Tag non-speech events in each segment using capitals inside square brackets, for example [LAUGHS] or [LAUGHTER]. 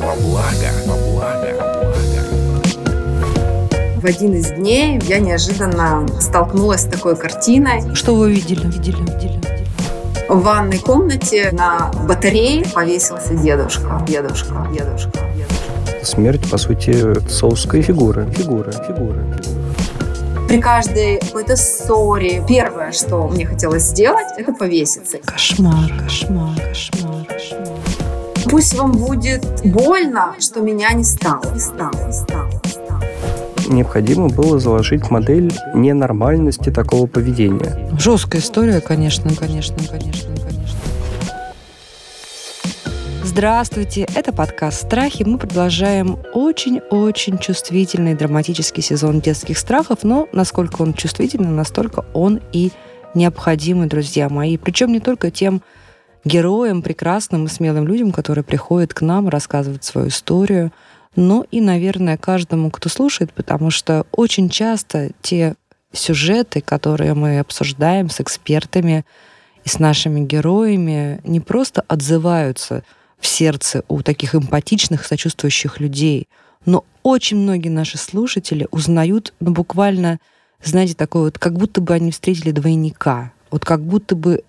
во благо, во благо. В один из дней я неожиданно столкнулась с такой картиной. Что вы видели? Видели, видели. В ванной комнате на батарее повесился дедушка. Дедушка, дедушка, дедушка. Смерть, по сути, соусская фигура. Фигура, фигура. При каждой какой-то ссоре первое, что мне хотелось сделать, это повеситься. Кошмар, кошмар, кошмар. Пусть вам будет больно, что меня не стало. Не стало, не стало. не стало. Необходимо было заложить модель ненормальности такого поведения. Жесткая история, конечно, конечно, конечно, конечно. Здравствуйте, это подкаст «Страхи». Мы продолжаем очень-очень чувствительный драматический сезон детских страхов, но насколько он чувствительный, настолько он и необходимый, друзья мои. Причем не только тем героям, прекрасным и смелым людям, которые приходят к нам, рассказывают свою историю, но и, наверное, каждому, кто слушает, потому что очень часто те сюжеты, которые мы обсуждаем с экспертами и с нашими героями, не просто отзываются в сердце у таких эмпатичных, сочувствующих людей, но очень многие наши слушатели узнают, ну, буквально, знаете, такое вот, как будто бы они встретили двойника. Вот как будто бы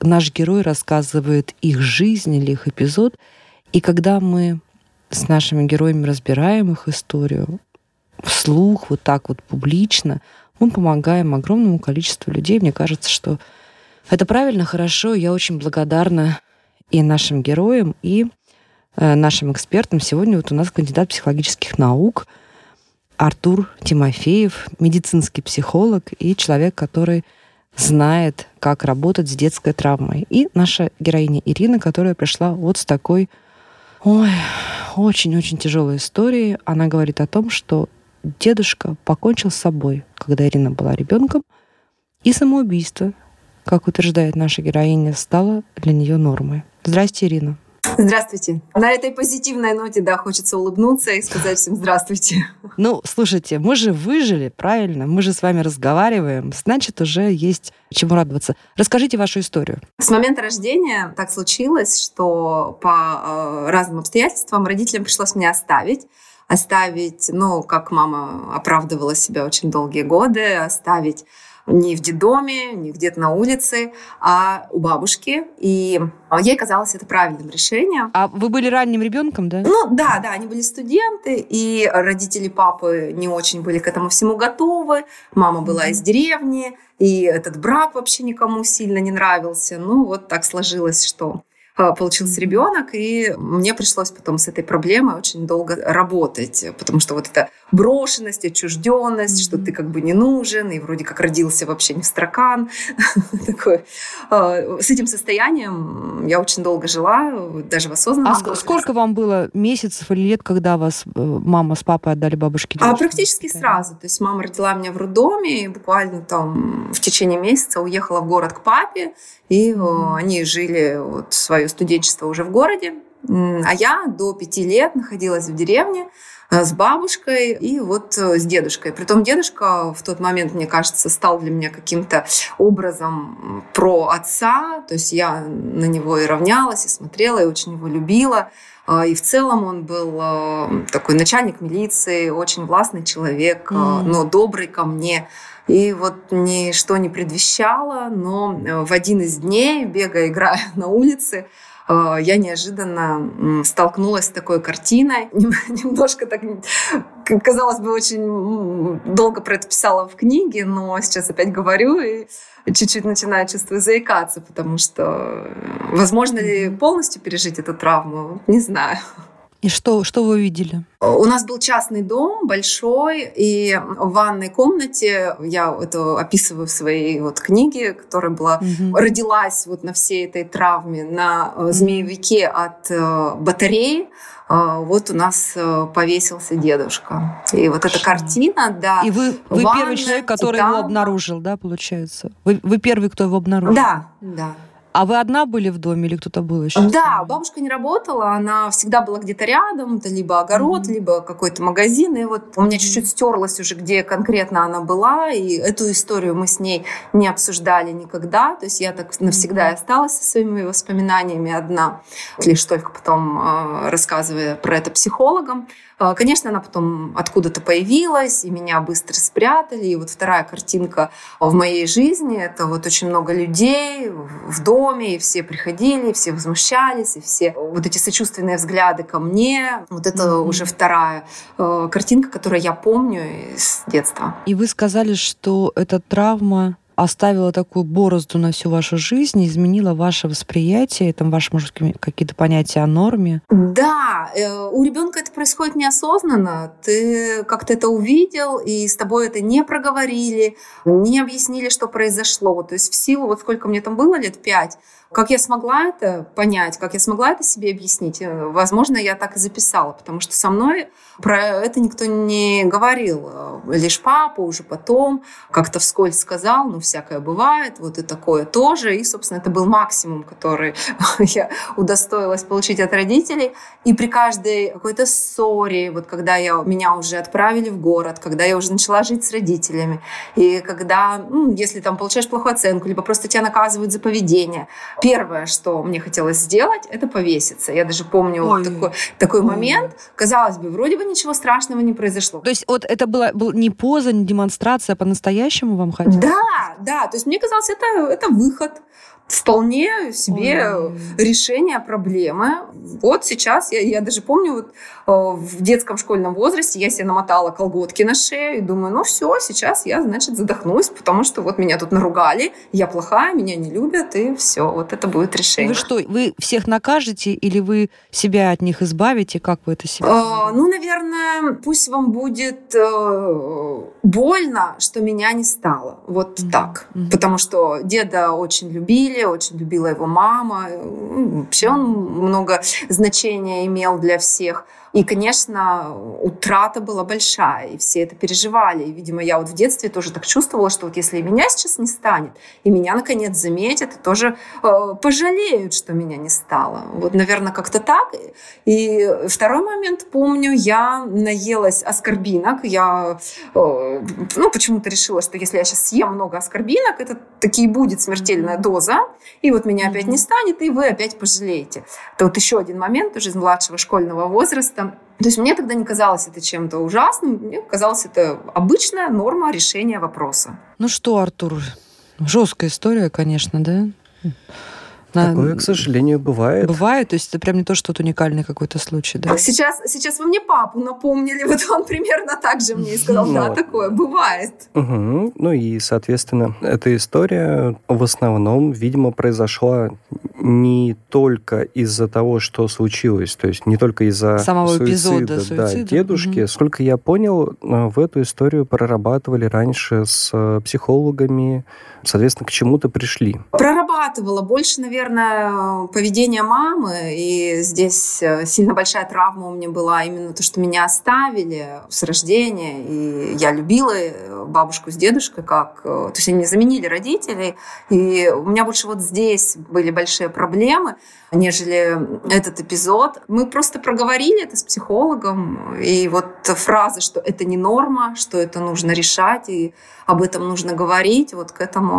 наш герой рассказывает их жизнь или их эпизод. И когда мы с нашими героями разбираем их историю вслух, вот так вот публично, мы помогаем огромному количеству людей. Мне кажется, что это правильно, хорошо. Я очень благодарна и нашим героям, и э, нашим экспертам. Сегодня вот у нас кандидат психологических наук Артур Тимофеев, медицинский психолог и человек, который знает, как работать с детской травмой. И наша героиня Ирина, которая пришла вот с такой ой, очень-очень тяжелой историей. Она говорит о том, что дедушка покончил с собой, когда Ирина была ребенком, и самоубийство, как утверждает наша героиня, стало для нее нормой. Здрасте, Ирина. Здравствуйте. На этой позитивной ноте, да, хочется улыбнуться и сказать всем здравствуйте. Ну, слушайте, мы же выжили, правильно? Мы же с вами разговариваем, значит, уже есть чему радоваться. Расскажите вашу историю. С момента рождения так случилось, что по э, разным обстоятельствам родителям пришлось меня оставить. Оставить, ну, как мама оправдывала себя очень долгие годы, оставить не в детдоме, не где-то на улице, а у бабушки. И ей казалось это правильным решением. А вы были ранним ребенком, да? Ну да, да, они были студенты, и родители папы не очень были к этому всему готовы. Мама была из деревни, и этот брак вообще никому сильно не нравился. Ну вот так сложилось, что а, получился ребенок, и мне пришлось потом с этой проблемой очень долго работать, потому что вот эта брошенность, отчужденность, что ты как бы не нужен, и вроде как родился вообще не в строкан. [LAUGHS] Такой. А, с этим состоянием я очень долго жила, даже в осознанном А сколько вам было месяцев или лет, когда вас э, мама с папой отдали бабушке? А практически сразу. То есть мама родила меня в роддоме, и буквально там в течение месяца уехала в город к папе, и mm-hmm. они жили вот свое студенчество уже в городе. А я до пяти лет находилась в деревне э, с бабушкой и вот э, с дедушкой. Притом дедушка в тот момент, мне кажется, стал для меня каким-то образом про отца. То есть я на него и равнялась, и смотрела, и очень его любила. А, и в целом он был такой начальник милиции, очень властный человек, mm. но добрый ко мне. И вот ничто не предвещало, но э, в один из дней, бегая, играя [LAUGHS] на улице, э, я неожиданно столкнулась с такой картиной. [LAUGHS] Немножко так, казалось бы, очень долго про это писала в книге, но сейчас опять говорю и чуть-чуть начинаю чувствовать заикаться, потому что э, возможно ли полностью пережить эту травму, не знаю. И что, что вы видели? У нас был частный дом большой, и в ванной комнате, я это описываю в своей вот книге, которая была, угу. родилась вот на всей этой травме, на угу. змеевике от э, батареи, э, вот у нас э, повесился дедушка. И вот эта картина, да. И вы, вы ванна, первый человек, который титан. его обнаружил, да, получается? Вы, вы первый, кто его обнаружил? Да, да. А вы одна были в доме или кто-то был еще? Да, бабушка не работала, она всегда была где-то рядом, это либо огород, mm-hmm. либо какой-то магазин. И вот у меня чуть-чуть стерлось уже, где конкретно она была, и эту историю мы с ней не обсуждали никогда. То есть я так навсегда mm-hmm. осталась со своими воспоминаниями одна, лишь только потом э, рассказывая про это психологам. А, конечно, она потом откуда-то появилась, и меня быстро спрятали. И вот вторая картинка в моей жизни — это вот очень много людей в доме, и все приходили, и все возмущались, и все вот эти сочувственные взгляды ко мне. Вот это mm-hmm. уже вторая э, картинка, которую я помню с детства. И вы сказали, что эта травма оставила такую борозду на всю вашу жизнь, изменила ваше восприятие, там ваши, может, какие-то понятия о норме? Да, э, у ребенка это происходит неосознанно. Ты как-то это увидел, и с тобой это не проговорили, не объяснили, что произошло. То есть в силу, вот сколько мне там было, лет пять, как я смогла это понять, как я смогла это себе объяснить? Э, возможно, я так и записала, потому что со мной про это никто не говорил. Э, лишь папа уже потом как-то вскользь сказал, ну, всякое бывает, вот и такое тоже. И, собственно, это был максимум, который [LAUGHS] я удостоилась получить от родителей. И при каждой какой-то ссоре, вот когда я, меня уже отправили в город, когда я уже начала жить с родителями, и когда, ну, если там получаешь плохую оценку, либо просто тебя наказывают за поведение, Первое, что мне хотелось сделать, это повеситься. Я даже помню вот такой, такой момент. Казалось бы, вроде бы ничего страшного не произошло. То есть вот это была был не поза, не демонстрация, а по-настоящему вам хотелось? Да, да. То есть мне казалось, это, это выход вполне себе Ой. решение проблемы. Вот сейчас, я, я даже помню, вот, э, в детском школьном возрасте я себе намотала колготки на шею и думаю, ну все, сейчас я, значит, задохнусь, потому что вот меня тут наругали, я плохая, меня не любят, и все, вот это будет решение. Вы что, вы всех накажете или вы себя от них избавите? Как вы это себе? А, ну, наверное, пусть вам будет э, больно, что меня не стало. Вот mm-hmm. так. Mm-hmm. Потому что деда очень любили, очень любила его мама. Вообще он много значения имел для всех. И, конечно, утрата была большая, и все это переживали. И, видимо, я вот в детстве тоже так чувствовала, что вот если меня сейчас не станет, и меня, наконец, заметят, и тоже э, пожалеют, что меня не стало. Вот, наверное, как-то так. И второй момент, помню, я наелась аскорбинок. Я, э, ну, почему-то решила, что если я сейчас съем много аскорбинок, это таки будет смертельная доза, и вот меня опять не станет, и вы опять пожалеете. Это вот еще один момент уже из младшего школьного возраста. То есть мне тогда не казалось это чем-то ужасным, мне казалось это обычная норма решения вопроса. Ну что, Артур, жесткая история, конечно, да? Такое, к сожалению, бывает. Бывает, то есть это прям не то, что вот уникальный какой-то случай, да? Сейчас, сейчас вы мне папу напомнили, [LAUGHS] вот он примерно так же мне и сказал, да, ну такое бывает. Угу. Ну и, соответственно, эта история в основном, видимо, произошла не только из-за того, что случилось, то есть не только из-за самого суицида, эпизода суицида. Да, дедушки. Угу. Сколько я понял, в эту историю прорабатывали раньше с э, психологами, соответственно, к чему-то пришли. Прорабатывала больше, наверное, поведение мамы, и здесь э, сильно большая травма у меня была именно то, что меня оставили с рождения, и я любила э, бабушку с дедушкой, как, то есть они заменили родителей, и у меня больше вот здесь были большие проблемы, нежели этот эпизод. Мы просто проговорили это с психологом, и вот фраза, что это не норма, что это нужно решать, и об этом нужно говорить, вот к этому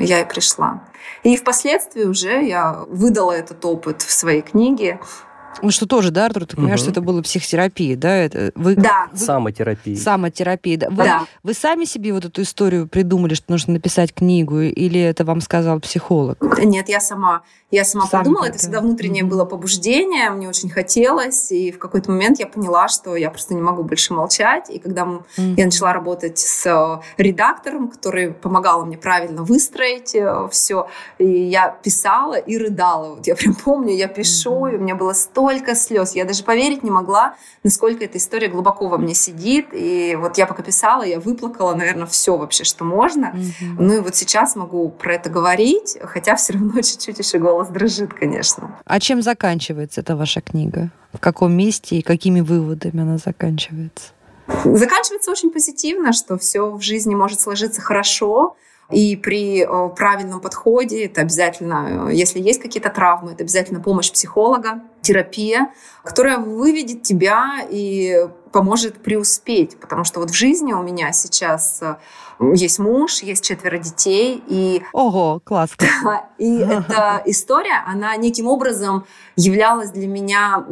я и пришла. И впоследствии уже я выдала этот опыт в своей книге, ну, что тоже, да, Артур, ты понимаешь, угу. что это было психотерапия, да? Это вы, да. Вы, Самотерапия. Самотерапия, да. Вы, да. Вы сами себе вот эту историю придумали, что нужно написать книгу, или это вам сказал психолог? Нет, я сама. Я сама Сами подумала, это всегда внутреннее mm-hmm. было побуждение, мне очень хотелось, и в какой-то момент я поняла, что я просто не могу больше молчать. И когда mm-hmm. я начала работать с э, редактором, который помогал мне правильно выстроить э, все, и я писала и рыдала. Вот я прям помню, я пишу, mm-hmm. и у меня было столько слез. Я даже поверить не могла, насколько эта история глубоко во мне сидит. И вот я пока писала, я выплакала, наверное, все вообще, что можно. Mm-hmm. Ну и вот сейчас могу про это говорить, хотя все равно [LAUGHS] чуть-чуть еще голос дрожит, конечно. А чем заканчивается эта ваша книга? В каком месте и какими выводами она заканчивается? Заканчивается очень позитивно, что все в жизни может сложиться хорошо. И при э, правильном подходе это обязательно, э, если есть какие-то травмы, это обязательно помощь психолога, терапия, которая выведет тебя и поможет преуспеть. Потому что вот в жизни у меня сейчас э, есть муж, есть четверо детей. И, Ого, классно. [LAUGHS] и эта история, она неким образом являлась для меня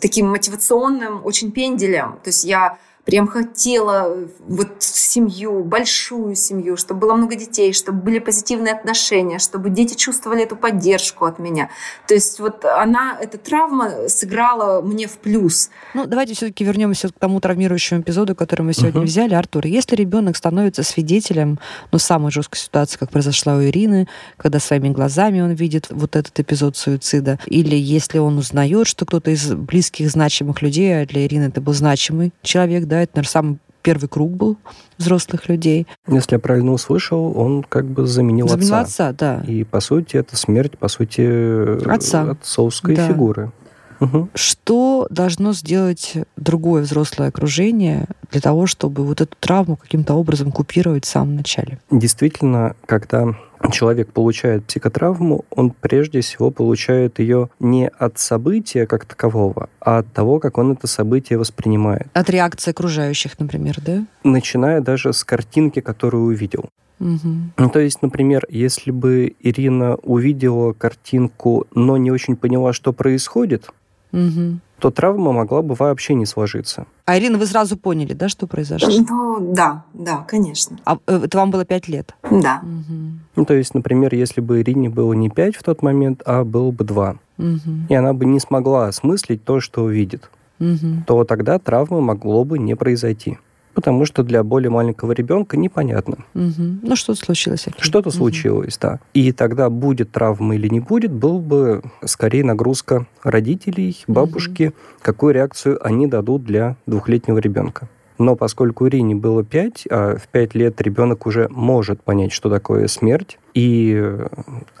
таким мотивационным очень пенделем. То есть я прям хотела э, вот семью, большую семью, чтобы было много детей, чтобы были позитивные отношения, чтобы дети чувствовали эту поддержку от меня. То есть вот она, эта травма сыграла мне в плюс. Ну, давайте все-таки вернемся к тому травмирующему эпизоду, который мы сегодня uh-huh. взяли. Артур, если ребенок становится свидетелем, ну, самой жесткой ситуации, как произошла у Ирины, когда своими глазами он видит вот этот эпизод суицида, или если он узнает, что кто-то из близких, значимых людей, а для Ирины это был значимый человек, да, это, наверное, самый первый круг был взрослых людей. Если я правильно услышал, он как бы заменил, заменил отца. отца, да. И, по сути, это смерть, по сути, отца. отцовской да. фигуры. Угу. Что должно сделать другое взрослое окружение для того, чтобы вот эту травму каким-то образом купировать в самом начале? Действительно, когда человек получает психотравму, он прежде всего получает ее не от события как такового, а от того, как он это событие воспринимает. От реакции окружающих, например, да? Начиная даже с картинки, которую увидел. Угу. Ну, то есть, например, если бы Ирина увидела картинку, но не очень поняла, что происходит, угу. то травма могла бы вообще не сложиться. А Ирина, вы сразу поняли, да, что произошло? Ну, да, да, конечно. А э, это вам было пять лет? Да. Угу. Ну, то есть, например, если бы Ирине было не пять в тот момент, а было бы два, угу. и она бы не смогла осмыслить то, что увидит, угу. то тогда травмы могло бы не произойти потому что для более маленького ребенка непонятно. Угу. Ну, что-то случилось. Что-то угу. случилось, да. И тогда будет травма или не будет, был бы скорее нагрузка родителей, бабушки, угу. какую реакцию они дадут для двухлетнего ребенка. Но поскольку Ирине было 5, а в 5 лет ребенок уже может понять, что такое смерть, и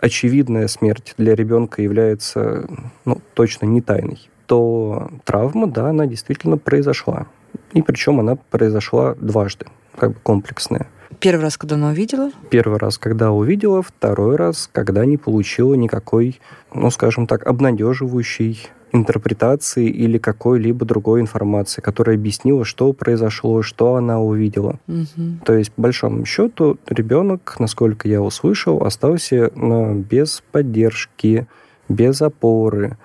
очевидная смерть для ребенка является ну, точно не тайной, то травма, да, она действительно произошла. И причем она произошла дважды, как бы комплексная. Первый раз, когда она увидела? Первый раз, когда увидела, второй раз, когда не получила никакой, ну, скажем так, обнадеживающей интерпретации или какой-либо другой информации, которая объяснила, что произошло, что она увидела. Угу. То есть, по большому счету, ребенок, насколько я услышал, остался ну, без поддержки, без опоры.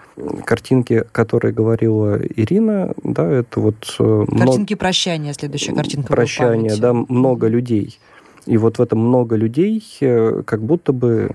Картинки, которые говорила Ирина, да, это вот... Э, Картинки много... прощания, следующая картинка. Прощания, да, много людей. И вот в этом много людей, э, как будто бы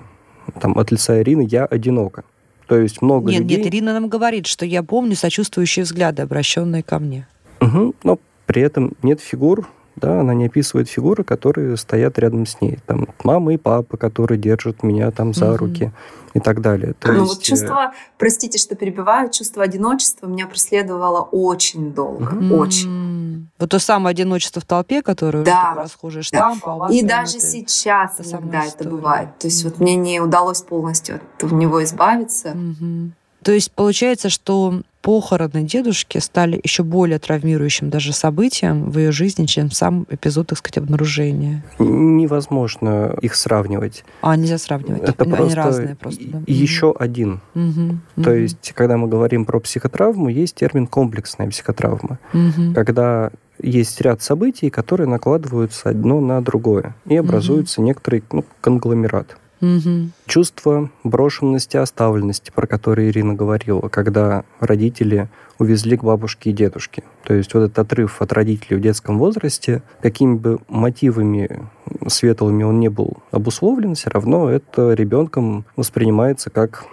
там от лица Ирины я одинока. То есть много нет, людей... Нет, Ирина нам говорит, что я помню сочувствующие взгляды, обращенные ко мне. Угу, но при этом нет фигур, да, она не описывает фигуры, которые стоят рядом с ней. Там мама и папа, которые держат меня там за угу. руки и так далее. То ну, есть... вот чувство, простите, что перебиваю, чувство одиночества меня преследовало очень долго, mm-hmm. очень. Вот то самое одиночество в толпе, которое да. расхожее штамп. Да. И даже это, сейчас это иногда это бывает. То есть mm-hmm. вот мне не удалось полностью от него избавиться. Mm-hmm. То есть получается, что похороны дедушки стали еще более травмирующим даже событием в ее жизни, чем сам эпизод, так сказать, обнаружения. Невозможно их сравнивать. А, нельзя сравнивать. Это Они просто разные просто. Да. Еще один. Угу. То есть, когда мы говорим про психотравму, есть термин комплексная психотравма. Угу. Когда есть ряд событий, которые накладываются одно на другое, и образуется угу. некоторый ну, конгломерат. Угу. Чувство брошенности, оставленности, про которое Ирина говорила, когда родители увезли к бабушке и дедушке. То есть вот этот отрыв от родителей в детском возрасте, какими бы мотивами светлыми он не был обусловлен, все равно это ребенком воспринимается как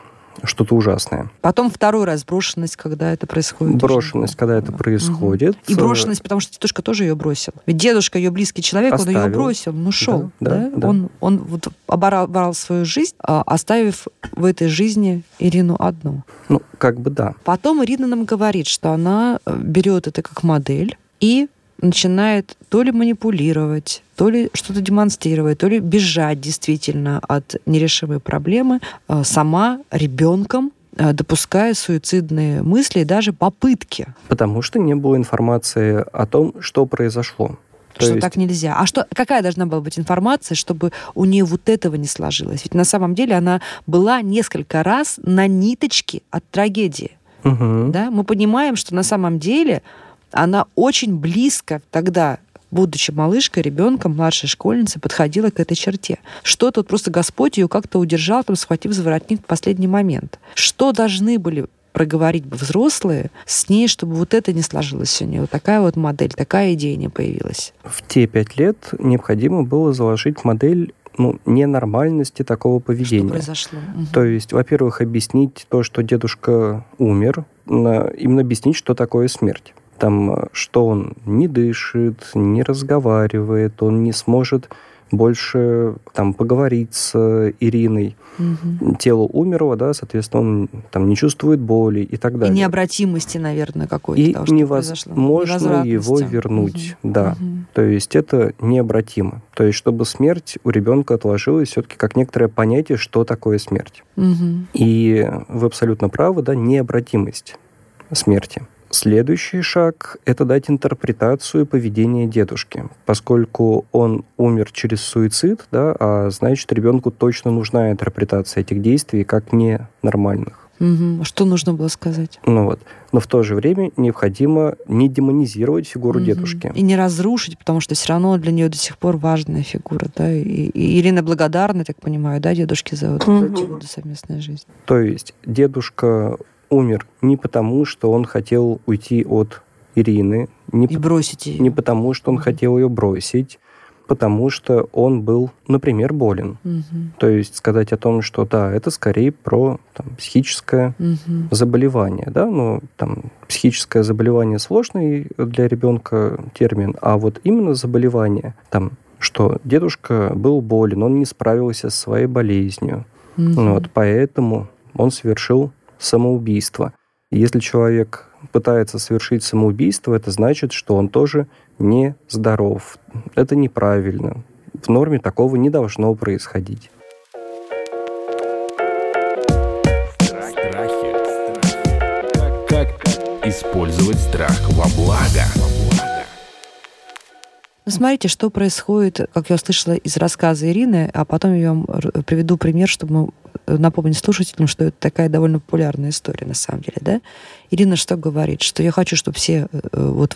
что-то ужасное. Потом второй раз брошенность, когда это происходит. Брошенность, когда это происходит. Угу. И брошенность, потому что дедушка тоже ее бросил. Ведь дедушка, ее близкий человек, Оставил. он ее бросил, он ушел. Да, да, да? Да. Он, он вот оборвал свою жизнь, а, оставив в этой жизни Ирину одну. Ну, как бы да. Потом Ирина нам говорит, что она э, берет это как модель и начинает то ли манипулировать, то ли что-то демонстрировать, то ли бежать действительно от нерешимой проблемы э, сама ребенком, э, допуская суицидные мысли и даже попытки. Потому что не было информации о том, что произошло. То что есть... так нельзя. А что, какая должна была быть информация, чтобы у нее вот этого не сложилось? Ведь на самом деле она была несколько раз на ниточке от трагедии. Угу. Да? Мы понимаем, что на самом деле она очень близко тогда будучи малышкой, ребенком, младшей школьницей, подходила к этой черте. Что тут просто Господь ее как-то удержал, там, схватив за воротник в последний момент. Что должны были проговорить бы взрослые с ней, чтобы вот это не сложилось у нее. Вот такая вот модель, такая идея не появилась. В те пять лет необходимо было заложить модель ну, ненормальности такого поведения. Что произошло? Угу. То есть, во-первых, объяснить то, что дедушка умер, именно объяснить, что такое смерть. Там, что он не дышит, не разговаривает, он не сможет больше там поговорить с Ириной. Угу. Тело умерло, да, соответственно, он там не чувствует боли и так далее. И необратимости, наверное, какой-то. И того, невозможно его вернуть, угу. да. Угу. То есть это необратимо. То есть чтобы смерть у ребенка отложилась все-таки как некоторое понятие, что такое смерть. Угу. И вы абсолютно правы, да, необратимость смерти. Следующий шаг – это дать интерпретацию поведения дедушки. Поскольку он умер через суицид, да, а значит, ребенку точно нужна интерпретация этих действий как ненормальных. Угу. Что нужно было сказать? Ну вот. Но в то же время необходимо не демонизировать фигуру угу. дедушки. И не разрушить, потому что все равно для нее до сих пор важная фигура. Да? И, и Ирина благодарна, так понимаю, да, дедушке за вот угу. эту совместную жизнь. То есть дедушка умер не потому, что он хотел уйти от Ирины, не, и бросить ее. не потому, что он хотел ее бросить, потому что он был, например, болен. Угу. То есть сказать о том, что да, это скорее про там, психическое угу. заболевание, да, но там психическое заболевание сложный для ребенка термин, а вот именно заболевание, там, что дедушка был болен, он не справился со своей болезнью, угу. вот, поэтому он совершил самоубийство. Если человек пытается совершить самоубийство, это значит, что он тоже не здоров. Это неправильно. В норме такого не должно происходить. Страхи. Как использовать страх во благо? Ну, смотрите, что происходит, как я услышала из рассказа Ирины, а потом я вам приведу пример, чтобы мы напомнить слушателям, что это такая довольно популярная история на самом деле, да? Ирина что говорит? Что я хочу, чтобы все, э, вот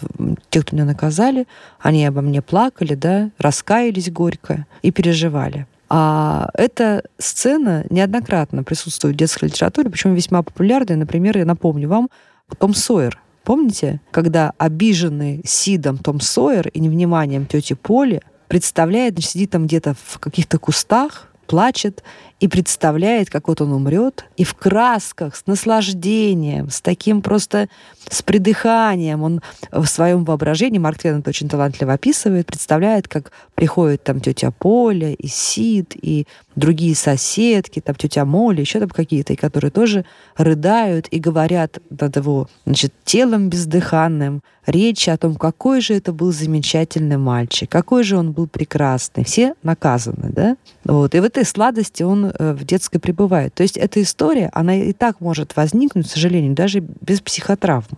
те, кто меня наказали, они обо мне плакали, да, раскаялись горько и переживали. А эта сцена неоднократно присутствует в детской литературе, причем весьма популярная. Например, я напомню вам, Том Сойер Помните, когда обиженный Сидом Том Сойер и невниманием тети Поли представляет, сидит там где-то в каких-то кустах, плачет и представляет, как вот он умрет, и в красках, с наслаждением, с таким просто, с придыханием, он в своем воображении, Марк Твен это очень талантливо описывает, представляет, как приходит там тетя Поля и Сид, и другие соседки, там тетя Моля, еще там какие-то, и которые тоже рыдают и говорят над его, значит, телом бездыханным, речи о том, какой же это был замечательный мальчик, какой же он был прекрасный. Все наказаны, да? Вот. И в этой сладости он Э, в детской пребывает. То есть эта история, она и так может возникнуть, к сожалению, даже без психотравм.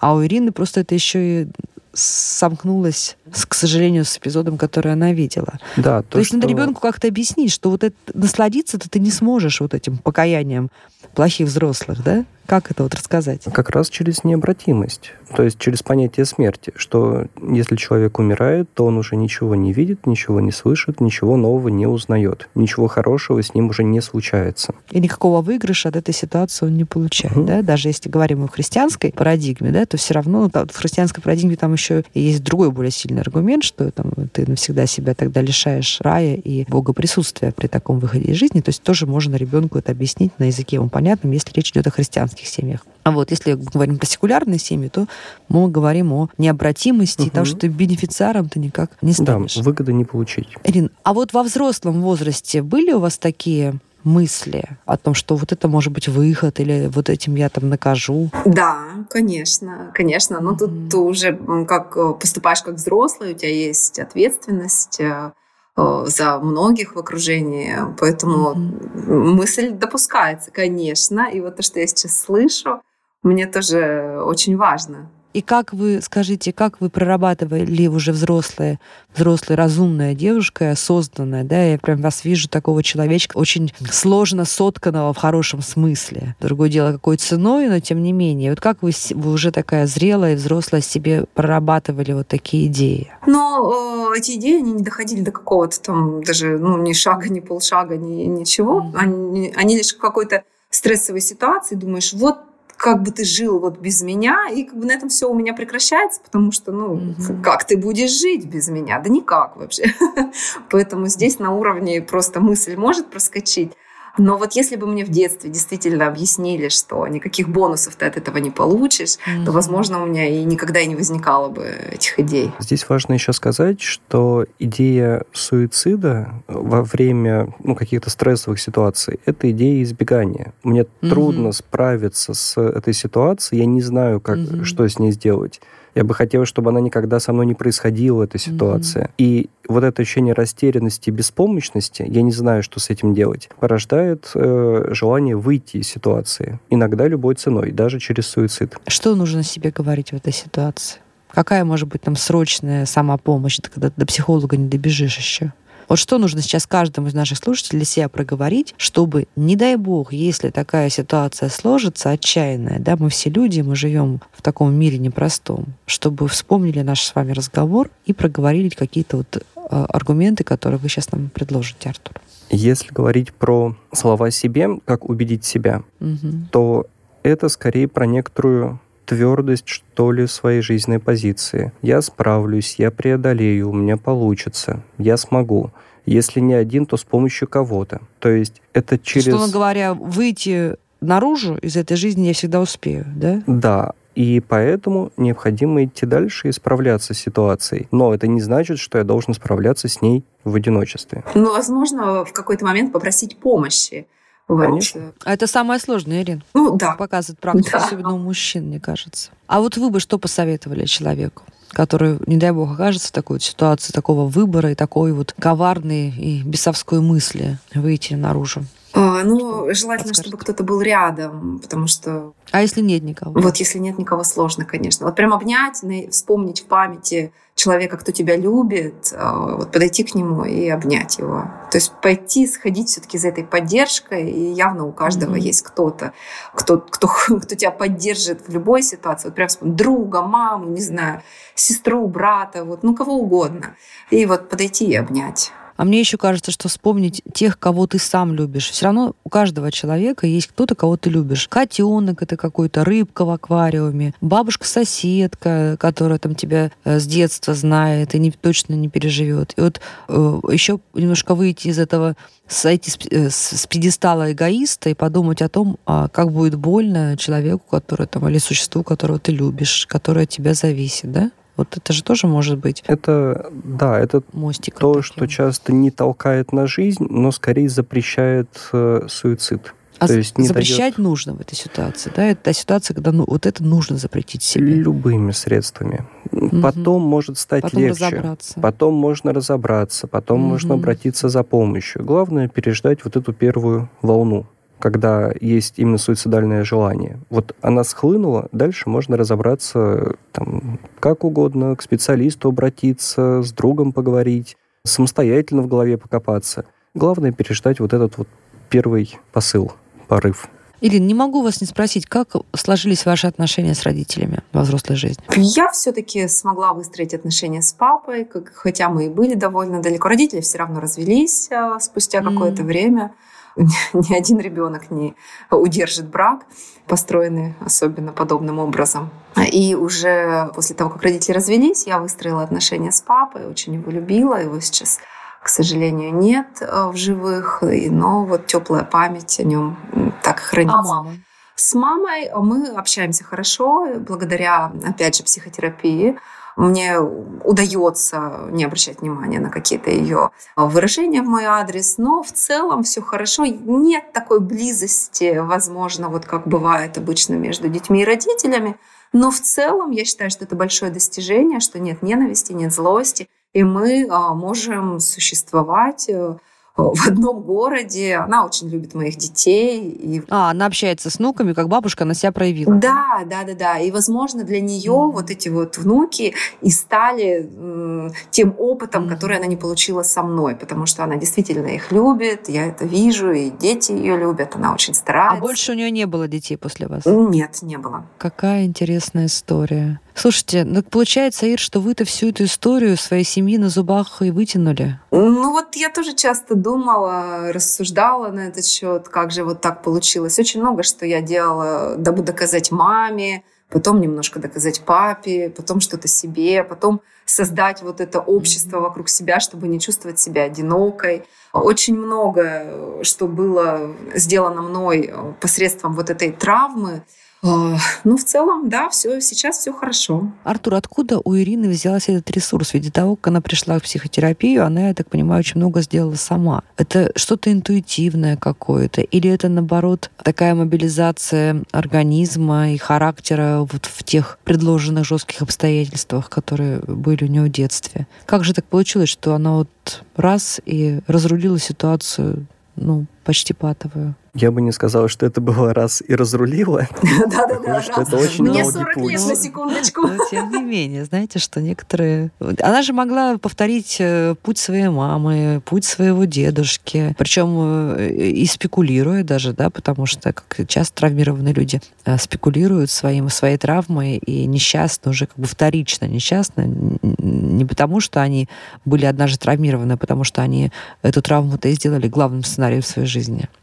А у Ирины просто это еще и сомкнулось, к сожалению, с эпизодом, который она видела. Да, то, то есть что... надо ребенку как-то объяснить, что вот это, насладиться-то ты не сможешь вот этим покаянием плохих взрослых, да? Как это вот рассказать? Как раз через необратимость, то есть через понятие смерти, что если человек умирает, то он уже ничего не видит, ничего не слышит, ничего нового не узнает, ничего хорошего с ним уже не случается. И никакого выигрыша от этой ситуации он не получает, угу. да? Даже если говорим о христианской парадигме, да, то все равно ну, в христианской парадигме там еще есть другой более сильный аргумент, что там ты навсегда себя тогда лишаешь рая и Бога присутствия при таком выходе из жизни, то есть тоже можно ребенку это объяснить на языке ему понятном, если речь идет о христианстве христианских семьях. А вот если мы говорим про секулярные семьи, то мы говорим о необратимости, угу. того, что ты бенефициаром ты никак не станешь. Да, выгоды не получить. Ирин, а вот во взрослом возрасте были у вас такие мысли о том, что вот это может быть выход, или вот этим я там накажу? Да, конечно, конечно. Но mm-hmm. тут ты уже как э, поступаешь как взрослый, у тебя есть ответственность, Э, за многих в окружении, поэтому mm-hmm. мысль допускается, конечно. И вот то, что я сейчас слышу, мне тоже очень важно. И как вы, скажите, как вы прорабатывали уже взрослая, взрослая, разумная девушка, осознанная, да, я прям вас вижу такого человечка, очень сложно сотканного в хорошем смысле. Другое дело, какой ценой, но тем не менее. Вот как вы, вы уже такая зрелая и взрослая себе прорабатывали вот такие идеи? Но э, эти идеи, они не доходили до какого-то там даже, ну, ни шага, ни полшага, ни ничего. Mm-hmm. Они, они лишь в какой-то стрессовой ситуации думаешь, вот как бы ты жил вот без меня, и как бы на этом все у меня прекращается, потому что, ну, mm-hmm. как ты будешь жить без меня? Да никак вообще. [LAUGHS] Поэтому здесь на уровне просто мысль может проскочить, но вот если бы мне в детстве действительно объяснили, что никаких бонусов ты от этого не получишь, mm-hmm. то, возможно, у меня и никогда и не возникало бы этих идей. Здесь важно еще сказать, что идея суицида во время ну, каких-то стрессовых ситуаций – это идея избегания. Мне mm-hmm. трудно справиться с этой ситуацией, я не знаю, как, mm-hmm. что с ней сделать. Я бы хотел, чтобы она никогда со мной не происходила, эта ситуация. Mm-hmm. И вот это ощущение растерянности и беспомощности, я не знаю, что с этим делать, порождает э, желание выйти из ситуации. Иногда любой ценой, даже через суицид. Что нужно себе говорить в этой ситуации? Какая может быть там срочная самопомощь, когда до психолога не добежишь еще? Вот что нужно сейчас каждому из наших слушателей для себя проговорить, чтобы, не дай бог, если такая ситуация сложится, отчаянная, да, мы все люди, мы живем в таком мире непростом, чтобы вспомнили наш с вами разговор и проговорили какие-то вот э, аргументы, которые вы сейчас нам предложите, Артур. Если говорить про слова себе, как убедить себя, угу. то это скорее про некоторую твердость, что ли, своей жизненной позиции. Я справлюсь, я преодолею, у меня получится, я смогу. Если не один, то с помощью кого-то. То есть это через... Условно говоря, выйти наружу из этой жизни я всегда успею, да? Да, и поэтому необходимо идти дальше и справляться с ситуацией. Но это не значит, что я должен справляться с ней в одиночестве. Ну, возможно, в какой-то момент попросить помощи. Вот. Конечно. А это самое сложное, Ирин. Ну, да. Показывает практика, да. особенно у мужчин, мне кажется. А вот вы бы что посоветовали человеку? который, не дай бог, окажется в такой вот ситуации такого выбора и такой вот коварной и бесовской мысли выйти наружу? А, ну, желательно, чтобы кто-то был рядом, потому что... А если нет никого? Вот если нет никого, сложно, конечно. Вот прям обнять, вспомнить в памяти человека, кто тебя любит, а, вот подойти к нему и обнять его. То есть пойти, сходить все-таки за этой поддержкой, и явно у каждого mm-hmm. есть кто-то, кто, кто, [LAUGHS] кто тебя поддержит в любой ситуации. Вот прям вспомнить друга, маму, не знаю, сестру, брата, вот, ну кого угодно. И вот подойти и обнять. А мне еще кажется, что вспомнить тех, кого ты сам любишь. Все равно у каждого человека есть кто-то, кого ты любишь. Котенок это какой-то, рыбка в аквариуме, бабушка-соседка, которая там тебя э, с детства знает и не, точно не переживет. И вот э, еще немножко выйти из этого сойти с, э, с пьедестала эгоиста и подумать о том, а как будет больно человеку, который там, или существу, которого ты любишь, которое от тебя зависит, да? Вот это же тоже может быть. Это, да, это Мостиком то, таким. что часто не толкает на жизнь, но скорее запрещает э, суицид. А то есть не запрещать дает... нужно в этой ситуации, да? Это та ситуация, когда ну, вот это нужно запретить себе. Любыми средствами. Угу. Потом может стать потом легче. Разобраться. Потом можно разобраться, потом угу. можно обратиться за помощью. Главное переждать вот эту первую волну когда есть именно суицидальное желание. Вот она схлынула, дальше можно разобраться там, как угодно, к специалисту обратиться, с другом поговорить, самостоятельно в голове покопаться. Главное переждать вот этот вот первый посыл, порыв. Ирина, не могу вас не спросить, как сложились ваши отношения с родителями во взрослой жизни? Я все-таки смогла выстроить отношения с папой, хотя мы и были довольно далеко. Родители все равно развелись а, спустя mm. какое-то время. [LAUGHS] ни один ребенок не удержит брак, построенный особенно подобным образом. И уже после того, как родители развелись, я выстроила отношения с папой, очень его любила, его сейчас к сожалению, нет э, в живых, но вот теплая память о нем так хранится. А мама? С мамой мы общаемся хорошо, благодаря, опять же, психотерапии мне удается не обращать внимания на какие-то ее выражения в мой адрес, но в целом все хорошо. Нет такой близости, возможно, вот как бывает обычно между детьми и родителями. Но в целом я считаю, что это большое достижение, что нет ненависти, нет злости, и мы а, можем существовать э, [LAUGHS] в одном городе. Она очень любит моих детей. И... А, она общается с внуками, как бабушка, она себя проявила. Да, да, да, да. И, возможно, для нее mm-hmm. вот эти вот внуки и стали м, тем опытом, mm-hmm. который она не получила со мной, потому что она действительно их любит, я это вижу, и дети ее любят, она очень старается. А больше у нее не было детей после вас? Нет, не было. Какая интересная история. Слушайте, ну получается, Ир, что вы-то всю эту историю своей семьи на зубах и вытянули. Ну вот я тоже часто думала, рассуждала на этот счет, как же вот так получилось. Очень много, что я делала, дабы доказать маме, потом немножко доказать папе, потом что-то себе, потом создать вот это общество вокруг себя, чтобы не чувствовать себя одинокой. Очень много, что было сделано мной посредством вот этой травмы, ну, в целом, да, все, сейчас все хорошо. Артур, откуда у Ирины взялся этот ресурс? Ведь до того, как она пришла в психотерапию, она, я так понимаю, очень много сделала сама. Это что-то интуитивное какое-то? Или это, наоборот, такая мобилизация организма и характера вот в тех предложенных жестких обстоятельствах, которые были у нее в детстве? Как же так получилось, что она вот раз и разрулила ситуацию, ну, почти патовую? Я бы не сказала, что это было раз и разрулило. [LAUGHS] Да-да-да. что это очень Мне долгий 40 путь. лет, на секундочку. Но тем не менее, знаете, что некоторые... Она же могла повторить э, путь своей мамы, путь своего дедушки, причем э, и спекулируя даже, да, потому что как часто травмированные люди э, спекулируют своим, своей травмой и несчастны уже как бы вторично несчастны, не потому что они были однажды травмированы, а потому что они эту травму-то и сделали главным сценарием в своей жизни.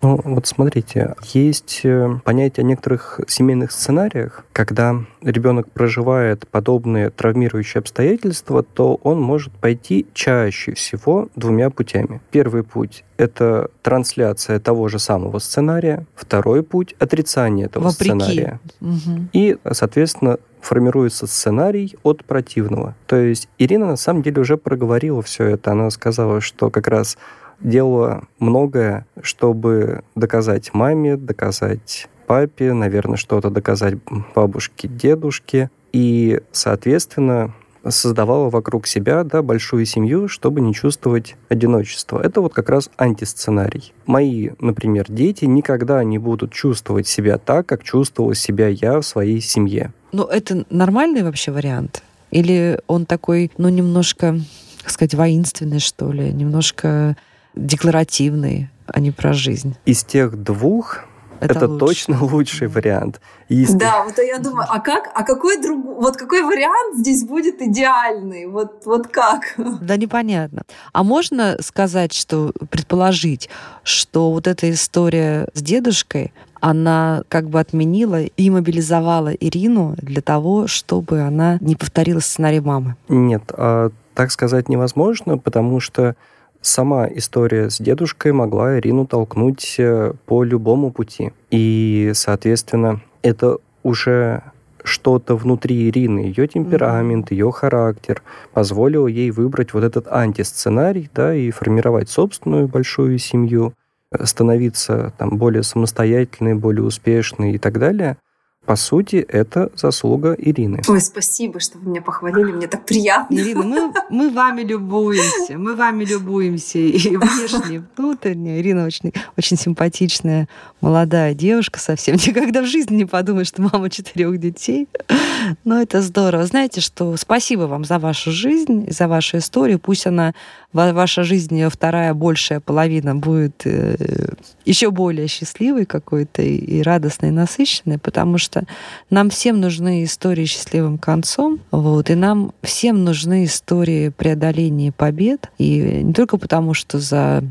Ну, вот смотрите, есть э, понятие о некоторых семейных сценариях, когда ребенок проживает подобные травмирующие обстоятельства, то он может пойти чаще всего двумя путями. Первый путь — это трансляция того же самого сценария. Второй путь — отрицание этого Вопреки. сценария. Мгм. И, соответственно, формируется сценарий от противного. То есть Ирина на самом деле уже проговорила все это. Она сказала, что как раз делала многое, чтобы доказать маме, доказать папе, наверное, что-то доказать бабушке, дедушке. И, соответственно, создавала вокруг себя да, большую семью, чтобы не чувствовать одиночество. Это вот как раз антисценарий. Мои, например, дети никогда не будут чувствовать себя так, как чувствовала себя я в своей семье. Ну, это нормальный вообще вариант? Или он такой, ну, немножко, как сказать, воинственный, что ли, немножко декларативный, а не про жизнь? Из тех двух Это, это, лучше. точно лучший вариант. И из Да, вот я думаю, а как, а какой друг, вот какой вариант здесь будет идеальный? Вот, вот как? [LAUGHS] Да непонятно. А можно сказать, что предположить, что вот эта история с дедушкой, она как бы отменила и мобилизовала Ирину для того, чтобы она не повторила сценарий мамы. Нет, а, так сказать невозможно, потому что сама история с дедушкой могла Ирину толкнуть э, по любому пути. И, соответственно, это уже что-то внутри Ирины, ее темперамент, ее характер позволило ей выбрать вот этот антисценарий, да, и формировать собственную большую семью, э, становиться там более самостоятельной, более успешной и так далее. По сути, это заслуга Ирины. Ой, спасибо, что вы меня похвалили, мне так приятно. Ирина, мы, мы вами любуемся, мы вами любуемся и внешне, и внутренне. Ирина очень, очень симпатичная, молодая девушка совсем. Никогда в жизни не подумаешь, что мама четырех детей. Но это здорово. Знаете, что спасибо вам за вашу жизнь, за вашу историю. Пусть она, ва- ваша жизнь, её вторая, большая половина будет э, еще более счастливой какой-то и, и радостной, и насыщенной, потому что нам всем нужны истории с счастливым концом, вот, и нам всем нужны истории преодоления побед, и не только потому, что за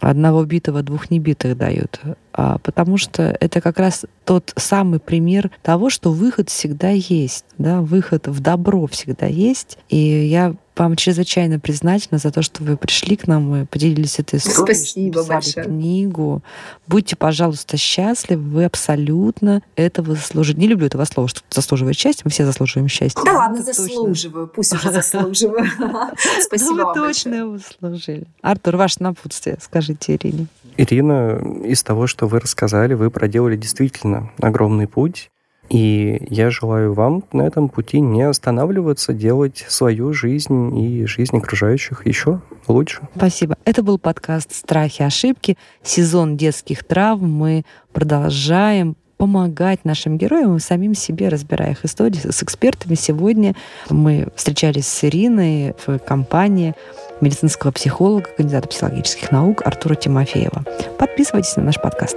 одного битого двух небитых дают, а потому что это как раз тот самый пример того, что выход всегда есть, да, выход в добро всегда есть. И я вам чрезвычайно признательна за то, что вы пришли к нам и поделились этой историей. Спасибо большое. книгу. Будьте, пожалуйста, счастливы. Вы абсолютно этого заслуживаете. Не люблю этого слова, что заслуживает счастья. Мы все заслуживаем счастья. Да ладно, точно. заслуживаю, пусть уже заслуживаю. [LAUGHS] Спасибо вы вам точно его заслужили. Артур, ваше напутствие, скажите Ирине. Ирина, из того, что вы рассказали, вы проделали действительно огромный путь. И я желаю вам на этом пути не останавливаться, делать свою жизнь и жизнь окружающих еще лучше. Спасибо. Это был подкаст «Страхи и ошибки», сезон детских травм. Мы продолжаем помогать нашим героям и самим себе, разбирая их истории с экспертами. Сегодня мы встречались с Ириной в компании медицинского психолога, кандидата психологических наук Артура Тимофеева. Подписывайтесь на наш подкаст.